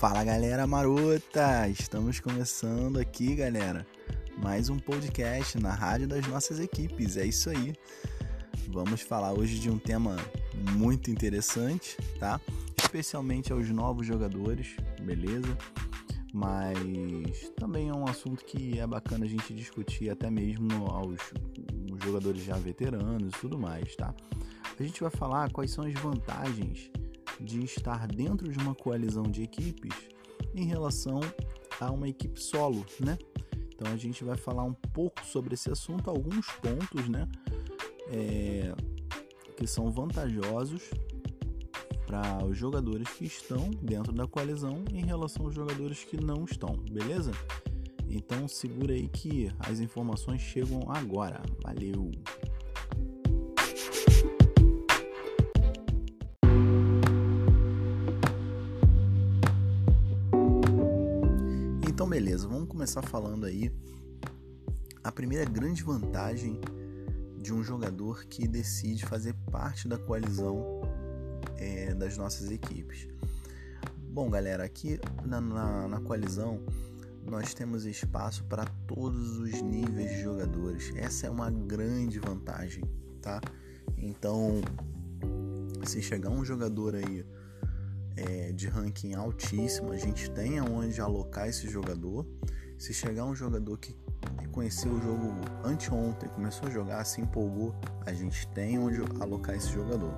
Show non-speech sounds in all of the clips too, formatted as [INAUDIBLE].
Fala galera marota! Estamos começando aqui, galera, mais um podcast na rádio das nossas equipes. É isso aí. Vamos falar hoje de um tema muito interessante, tá? Especialmente aos novos jogadores, beleza? Mas também é um assunto que é bacana a gente discutir até mesmo aos jogadores já veteranos e tudo mais, tá? A gente vai falar quais são as vantagens de estar dentro de uma coalizão de equipes em relação a uma equipe solo, né? Então a gente vai falar um pouco sobre esse assunto, alguns pontos, né? É, que são vantajosos para os jogadores que estão dentro da coalizão em relação aos jogadores que não estão, beleza? Então segura aí que as informações chegam agora. Valeu! Começar falando aí a primeira grande vantagem de um jogador que decide fazer parte da coalizão é, das nossas equipes. Bom, galera, aqui na, na, na coalizão nós temos espaço para todos os níveis de jogadores. Essa é uma grande vantagem, tá? Então, se chegar um jogador aí é, de ranking altíssimo, a gente tem aonde alocar esse jogador. Se chegar um jogador que conheceu o jogo anteontem, começou a jogar, se empolgou, a gente tem onde alocar esse jogador.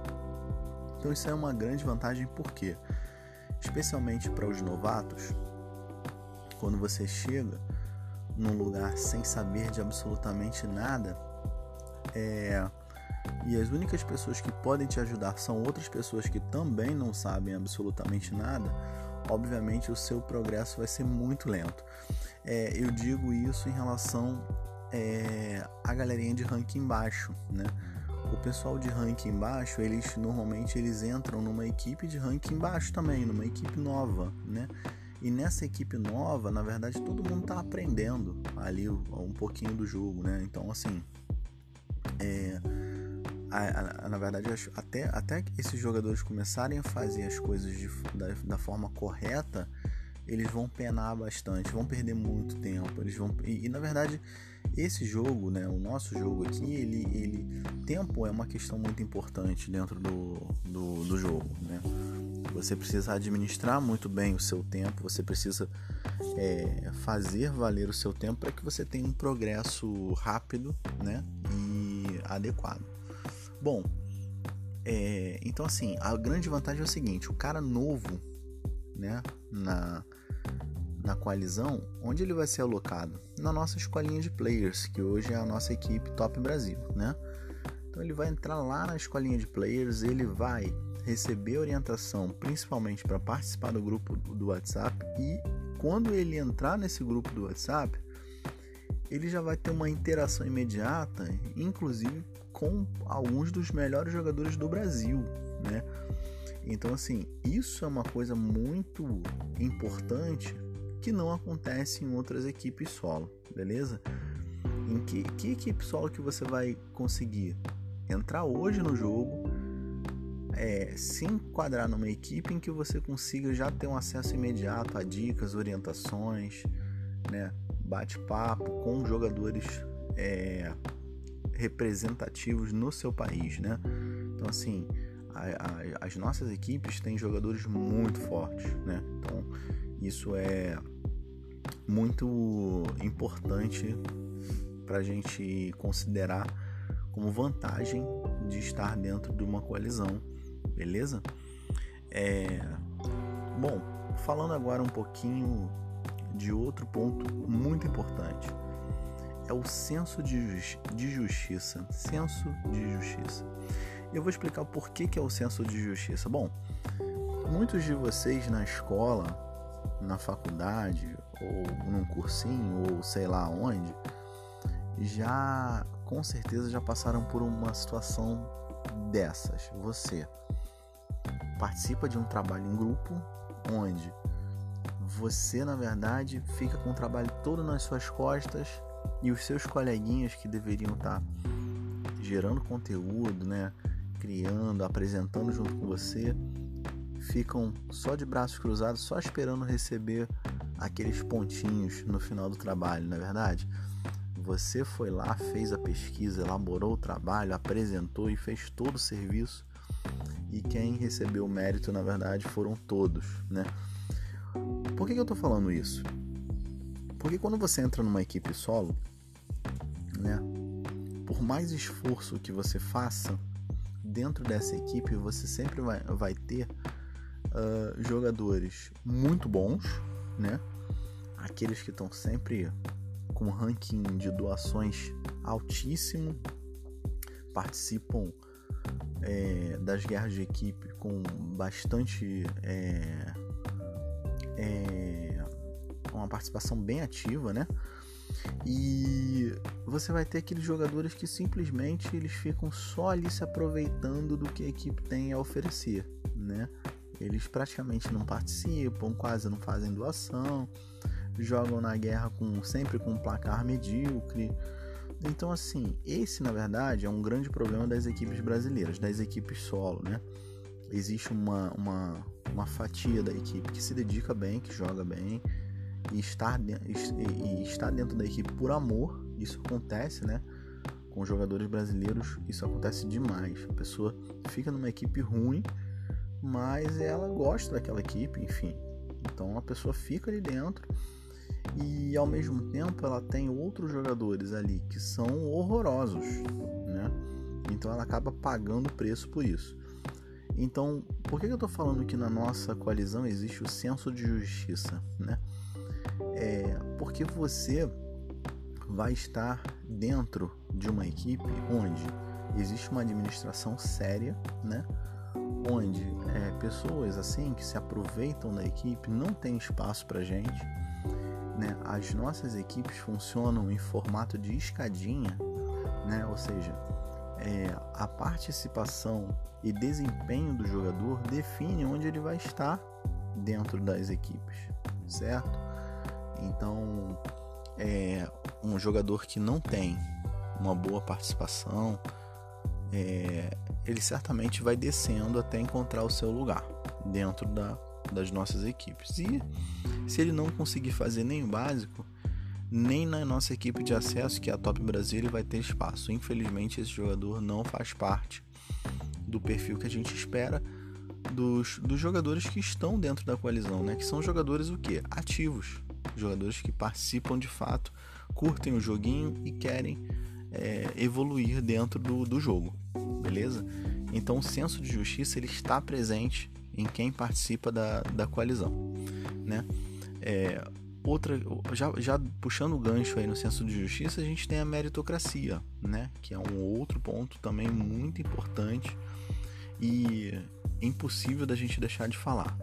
Então isso é uma grande vantagem porque, especialmente para os novatos, quando você chega num lugar sem saber de absolutamente nada, é, e as únicas pessoas que podem te ajudar são outras pessoas que também não sabem absolutamente nada, obviamente o seu progresso vai ser muito lento. É, eu digo isso em relação é, à galerinha de ranking baixo, né? O pessoal de ranking baixo, eles normalmente eles entram numa equipe de ranking baixo também, numa equipe nova, né? E nessa equipe nova, na verdade, todo mundo está aprendendo ali um pouquinho do jogo, né? Então, assim, é, a, a, na verdade, até, até esses jogadores começarem a fazer as coisas de, da, da, forma correta, eles vão penar bastante, vão perder muito tempo. Eles vão e, e, na verdade esse jogo, né, o nosso jogo aqui, ele, ele tempo é uma questão muito importante dentro do, do, do jogo, né? Você precisa administrar muito bem o seu tempo, você precisa é, fazer valer o seu tempo para que você tenha um progresso rápido, né, e adequado. Bom, é, então assim, a grande vantagem é o seguinte, o cara novo, né, na, na coalizão, onde ele vai ser alocado? Na nossa escolinha de players, que hoje é a nossa equipe Top Brasil, né? Então ele vai entrar lá na escolinha de players, ele vai receber orientação, principalmente para participar do grupo do WhatsApp e quando ele entrar nesse grupo do WhatsApp, ele já vai ter uma interação imediata, inclusive com alguns dos melhores jogadores do Brasil, né? Então, assim, isso é uma coisa muito importante que não acontece em outras equipes solo, beleza? Em que, que equipe solo que você vai conseguir entrar hoje no jogo, é, se enquadrar numa equipe em que você consiga já ter um acesso imediato a dicas, orientações, né? Bate-papo com jogadores é, representativos no seu país, né? Então, assim, a, a, as nossas equipes têm jogadores muito fortes, né? Então, isso é muito importante para a gente considerar como vantagem de estar dentro de uma coalizão, beleza? É... Bom, falando agora um pouquinho de outro ponto muito importante é o senso de, justi de justiça. Senso de justiça. Eu vou explicar por que, que é o senso de justiça. Bom, muitos de vocês na escola, na faculdade, ou num cursinho, ou sei lá onde, já com certeza já passaram por uma situação dessas. Você participa de um trabalho em grupo onde você, na verdade, fica com o trabalho todo nas suas costas e os seus coleguinhas que deveriam estar tá gerando conteúdo, né, criando, apresentando junto com você, ficam só de braços cruzados, só esperando receber aqueles pontinhos no final do trabalho, não é verdade? Você foi lá, fez a pesquisa, elaborou o trabalho, apresentou e fez todo o serviço. E quem recebeu o mérito, na verdade, foram todos, né? Por que, que eu tô falando isso? Porque quando você entra numa equipe solo, né? Por mais esforço que você faça dentro dessa equipe, você sempre vai, vai ter uh, jogadores muito bons, né? Aqueles que estão sempre com ranking de doações altíssimo, participam é, das guerras de equipe com bastante é, é, uma participação bem ativa, né? E você vai ter aqueles jogadores que simplesmente eles ficam só ali se aproveitando do que a equipe tem a oferecer, né? Eles praticamente não participam, quase não fazem doação, jogam na guerra com sempre com um placar medíocre. Então, assim, esse na verdade é um grande problema das equipes brasileiras, das equipes solo, né? Existe uma, uma, uma fatia da equipe que se dedica bem, que joga bem e está, e está dentro da equipe por amor. Isso acontece, né? Com jogadores brasileiros, isso acontece demais. A pessoa fica numa equipe ruim, mas ela gosta daquela equipe, enfim. Então a pessoa fica ali dentro e ao mesmo tempo ela tem outros jogadores ali que são horrorosos, né? Então ela acaba pagando preço por isso. Então, por que eu estou falando que na nossa coalizão existe o senso de justiça, né? É porque você vai estar dentro de uma equipe onde existe uma administração séria, né? Onde é, pessoas assim que se aproveitam da equipe não tem espaço para gente né, as nossas equipes funcionam em formato de escadinha, né, ou seja, é, a participação e desempenho do jogador define onde ele vai estar dentro das equipes, certo? Então, é, um jogador que não tem uma boa participação, é, ele certamente vai descendo até encontrar o seu lugar dentro da, das nossas equipes. E se ele não conseguir fazer nem o básico, nem na nossa equipe de acesso, que é a Top Brasil, ele vai ter espaço. Infelizmente, esse jogador não faz parte do perfil que a gente espera dos, dos jogadores que estão dentro da coalizão, né? Que são jogadores o quê? Ativos. Jogadores que participam de fato, curtem o joguinho e querem é, evoluir dentro do, do jogo, beleza? Então o senso de justiça ele está presente em quem participa da, da coalizão, né? É, outra, já, já puxando o gancho aí no senso de justiça, a gente tem a meritocracia, né? Que é um outro ponto também muito importante e impossível da gente deixar de falar.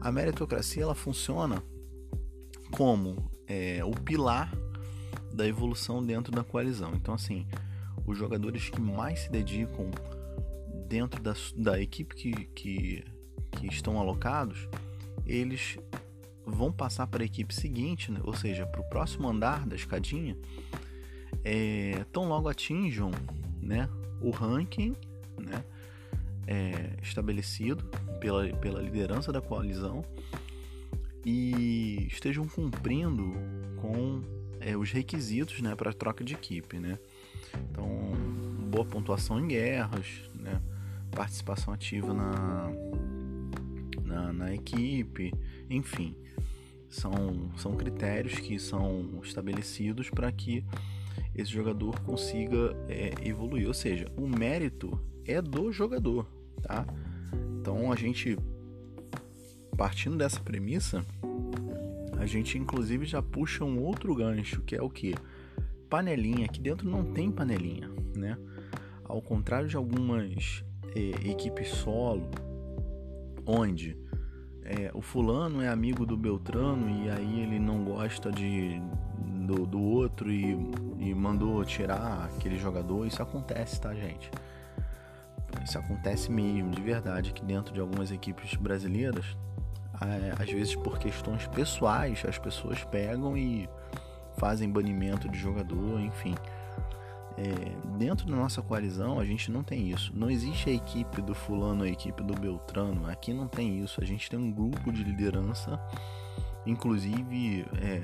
A meritocracia ela funciona como é, o pilar da evolução dentro da coalizão. Então, assim, os jogadores que mais se dedicam dentro da, da equipe que, que que estão alocados, eles vão passar para a equipe seguinte, né? ou seja, para o próximo andar da escadinha, é, tão logo atinjam né, o ranking né, é, estabelecido pela, pela liderança da coalizão e estejam cumprindo com é, os requisitos né, para troca de equipe. Né? Então, boa pontuação em guerras, né, participação ativa na, na, na equipe, enfim, são, são critérios que são estabelecidos para que esse jogador consiga é, evoluir, ou seja, o mérito é do jogador, tá? Então a gente partindo dessa premissa, a gente inclusive já puxa um outro gancho que é o que panelinha. Aqui dentro não tem panelinha, né? Ao contrário de algumas é, equipes solo onde é, o fulano é amigo do Beltrano e aí ele não gosta de do, do outro e, e mandou tirar aquele jogador. Isso acontece, tá, gente? Isso acontece mesmo, de verdade, que dentro de algumas equipes brasileiras, às vezes por questões pessoais, as pessoas pegam e fazem banimento de jogador, enfim. é, dentro da nossa coalizão a gente não tem isso. Não existe a equipe do fulano, a equipe do Beltrano. Aqui não tem isso. A gente tem um grupo de liderança, inclusive é,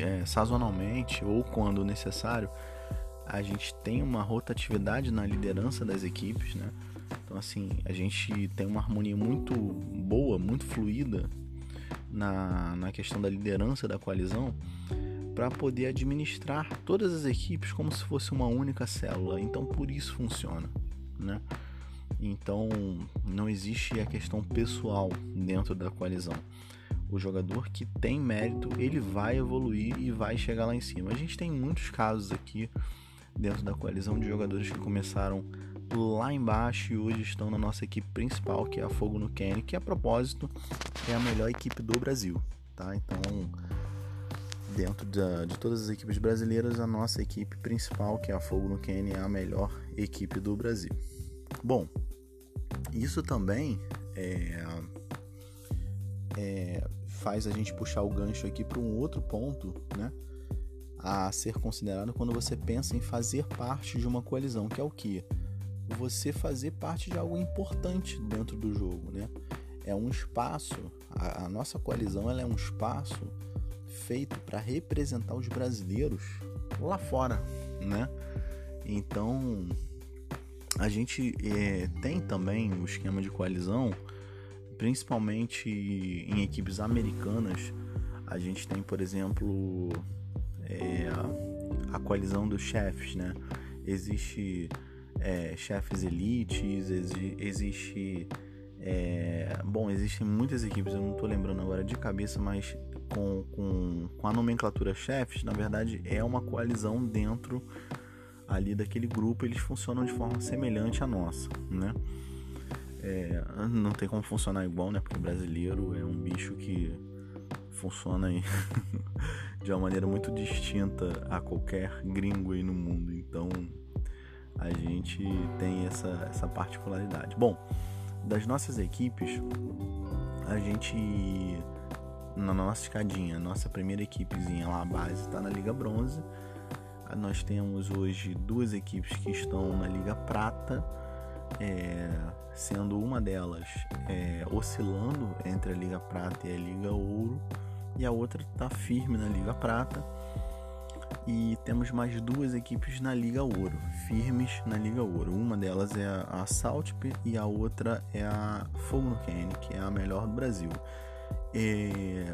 é, sazonalmente ou quando necessário, a gente tem uma rotatividade na liderança das equipes, né? Então assim, a gente tem uma harmonia muito boa, muito fluida na, na questão da liderança da coalizão para poder administrar todas as equipes como se fosse uma única célula. Então por isso funciona, né? Então não existe a questão pessoal dentro da coalizão. O jogador que tem mérito, ele vai evoluir e vai chegar lá em cima. A gente tem muitos casos aqui dentro da coalizão de jogadores que começaram lá embaixo e hoje estão na nossa equipe principal, que é a Fogo no Kenny, que a propósito é a melhor equipe do Brasil, tá? Então, dentro de, de todas as equipes brasileiras, a nossa equipe principal, que é a Fogo no Kenny, é a melhor equipe do Brasil. Bom, isso também é, é, faz a gente puxar o gancho aqui para um outro ponto, né? A ser considerado quando você pensa em fazer parte de uma coalizão, que é o que? Você fazer parte de algo importante dentro do jogo, né? É um espaço, a, a nossa coalizão ela é um espaço feito para representar os brasileiros lá fora, né? Então a gente é, tem também o esquema de coalizão, principalmente em equipes americanas. A gente tem, por exemplo, é, a coalizão dos chefes, né? Existe é, chefes elites, exi existe é, bom, existem muitas equipes, eu não estou lembrando agora de cabeça, mas com, com, com a nomenclatura chefes, na verdade é uma coalizão dentro ali daquele grupo, eles funcionam de forma semelhante à nossa, né? É, não tem como funcionar igual, né? Porque brasileiro é um bicho que funciona [LAUGHS] de uma maneira muito distinta a qualquer gringo aí no mundo. Então a gente tem essa, essa particularidade. Bom, das nossas equipes, a gente na nossa escadinha, nossa primeira equipezinha lá, a base, está na Liga Bronze. Nós temos hoje duas equipes que estão na Liga Prata, é, sendo uma delas é, oscilando entre a Liga Prata e a Liga Ouro, e a outra está firme na Liga Prata. E temos mais duas equipes na Liga Ouro, firmes na Liga Ouro. Uma delas é a Saltp e a outra é a Fogo no Canyon, que é a melhor do Brasil. E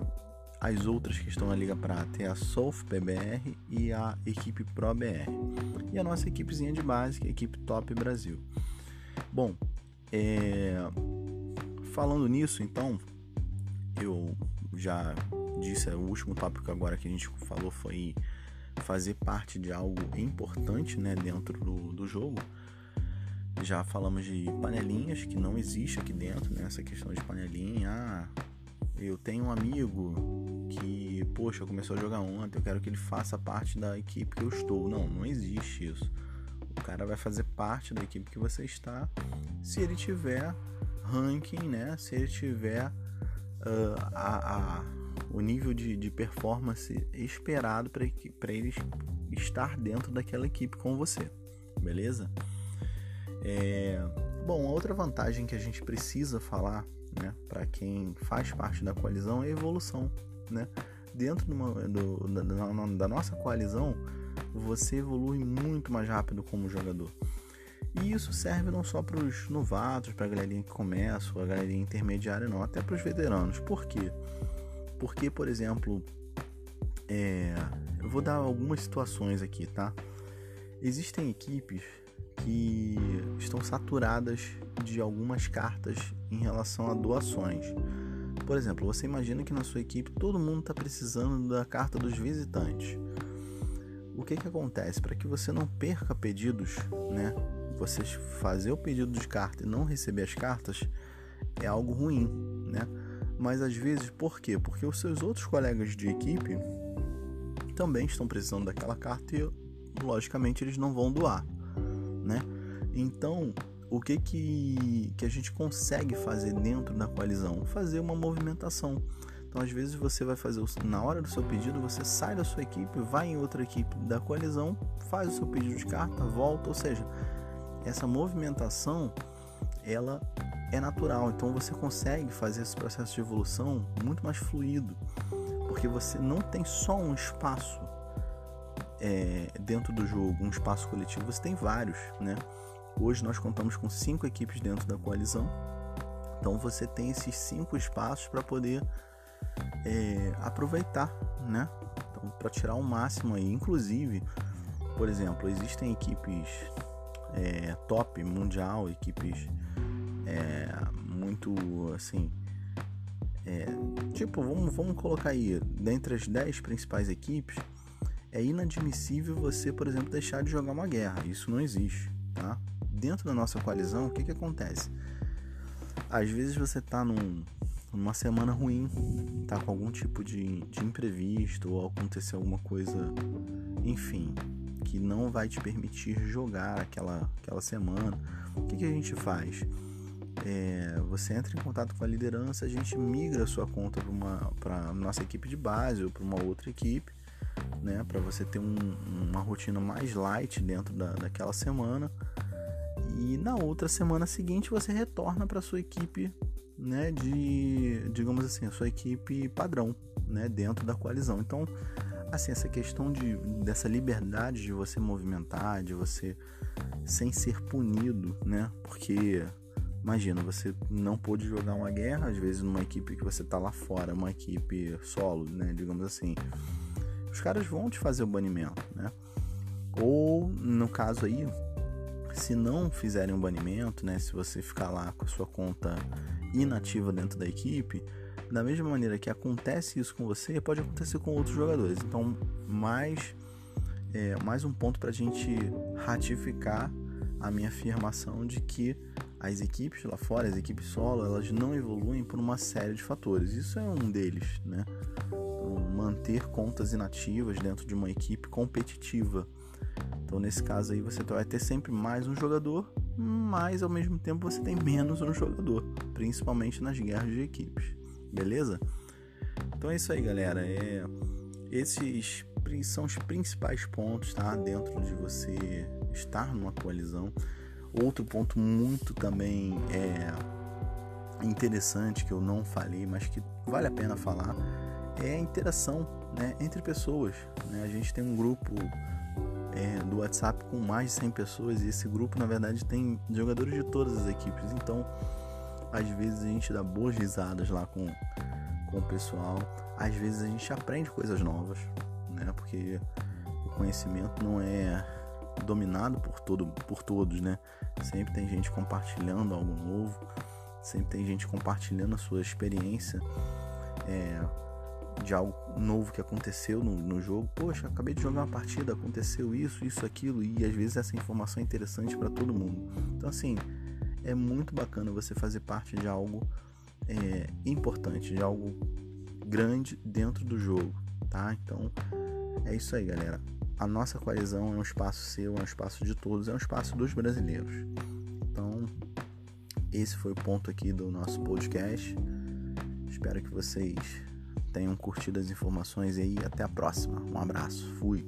as outras que estão na Liga Prata é a Solf PBR e a equipe Pro BR. E a nossa equipezinha de base, que é a equipe Top Brasil. Bom, é... falando nisso, então, eu já disse, o último tópico agora que a gente falou foi fazer parte de algo importante né, dentro do, do jogo. Já falamos de panelinhas, que não existe aqui dentro, né? Essa questão de panelinha. Ah, eu tenho um amigo que, poxa, começou a jogar ontem, eu quero que ele faça parte da equipe que eu estou. Não, não existe isso. O cara vai fazer parte da equipe que você está se ele tiver ranking, né? Se ele tiver uh, a, a o nível de, de performance esperado para eles estar dentro daquela equipe com você, beleza? É, bom, a outra vantagem que a gente precisa falar, né, para quem faz parte da coalizão é a evolução, né? Dentro do, da, da nossa coalizão, você evolui muito mais rápido como jogador. E isso serve não só para os novatos, para a galerinha que começa, a galerinha intermediária, não, até para os veteranos. Por quê? Porque, por exemplo, é, eu vou dar algumas situações aqui, tá? Existem equipes que estão saturadas de algumas cartas em relação a doações. Por exemplo, você imagina que na sua equipe todo mundo está precisando da carta dos visitantes. O que que acontece? Para que você não perca pedidos, né? Você fazer o pedido de carta e não receber as cartas é algo ruim, né? Mas às vezes, por quê? Porque os seus outros colegas de equipe também estão precisando daquela carta e, logicamente, eles não vão doar, né? Então, o que que, que a gente consegue fazer dentro da coalizão? Fazer uma movimentação. Então, às vezes, você vai fazer, na hora do seu pedido, você sai da sua equipe, vai em outra equipe da coalizão, faz o seu pedido de carta, volta, ou seja, essa movimentação, ela é natural. Então, você consegue fazer esse processo de evolução muito mais fluido, porque você não tem só um espaço é, dentro do jogo, um espaço coletivo, você tem vários, né? Hoje nós contamos com cinco equipes dentro da coalizão, então você tem esses cinco espaços para poder é, aproveitar, né? Então, para tirar o máximo aí. Inclusive, por exemplo, existem equipes é, top mundial, equipes é, muito assim. É, tipo, vamos, vamos colocar aí, dentre as 10 principais equipes, é inadmissível você, por exemplo, deixar de jogar uma guerra. Isso não existe, tá? Dentro da nossa coalizão, o que, que acontece? Às vezes você tá num, numa semana ruim, tá com algum tipo de, de imprevisto ou acontecer alguma coisa, enfim, que não vai te permitir jogar aquela, aquela semana, o que, que a gente faz? É, você entra em contato com a liderança, a gente migra a sua conta para a nossa equipe de base ou para uma outra equipe, né, para você ter um, uma rotina mais light dentro da, daquela semana. E na outra semana seguinte você retorna para sua equipe né, de, digamos assim, a sua equipe padrão, né, dentro da coalizão. Então, assim, essa questão de, dessa liberdade de você movimentar, de você sem ser punido, né, porque imagina, você não pôde jogar uma guerra, às vezes numa equipe que você tá lá fora, uma equipe solo, né, digamos assim, os caras vão te fazer o banimento, né, ou no caso aí, se não fizerem um banimento, né, se você ficar lá com a sua conta inativa dentro da equipe, da mesma maneira que acontece isso com você, pode acontecer com outros jogadores. Então, mais, é, mais um ponto para a gente ratificar a minha afirmação de que as equipes lá fora, as equipes solo, elas não evoluem por uma série de fatores. Isso é um deles, né? Então, manter contas inativas dentro de uma equipe competitiva. Então, nesse caso aí, você vai ter sempre mais um jogador mas ao mesmo tempo você tem menos um jogador, principalmente nas guerras de equipes, beleza? Então é isso aí, galera. É, esses são os principais pontos, tá? Dentro de você estar numa coalizão. Outro ponto muito também é interessante que eu não falei, mas que vale a pena falar, é a interação né, entre pessoas. Né? A gente tem um grupo é, do WhatsApp com mais de 100 pessoas e esse grupo na verdade tem jogadores de todas as equipes. Então, às vezes a gente dá boas risadas lá com, com o pessoal, às vezes a gente aprende coisas novas, né? Porque o conhecimento não é dominado por todo por todos, né? Sempre tem gente compartilhando algo novo, sempre tem gente compartilhando a sua experiência. É, de algo novo que aconteceu no, no jogo. Poxa, acabei de jogar uma partida, aconteceu isso, isso, aquilo, e às vezes essa informação é interessante para todo mundo. Então, assim, é muito bacana você fazer parte de algo é, importante, de algo grande dentro do jogo, tá? Então, é isso aí, galera. A nossa coalizão é um espaço seu, é um espaço de todos, é um espaço dos brasileiros. Então, esse foi o ponto aqui do nosso podcast. Espero que vocês tenham curtido as informações aí. Até a próxima. Um abraço. Fui.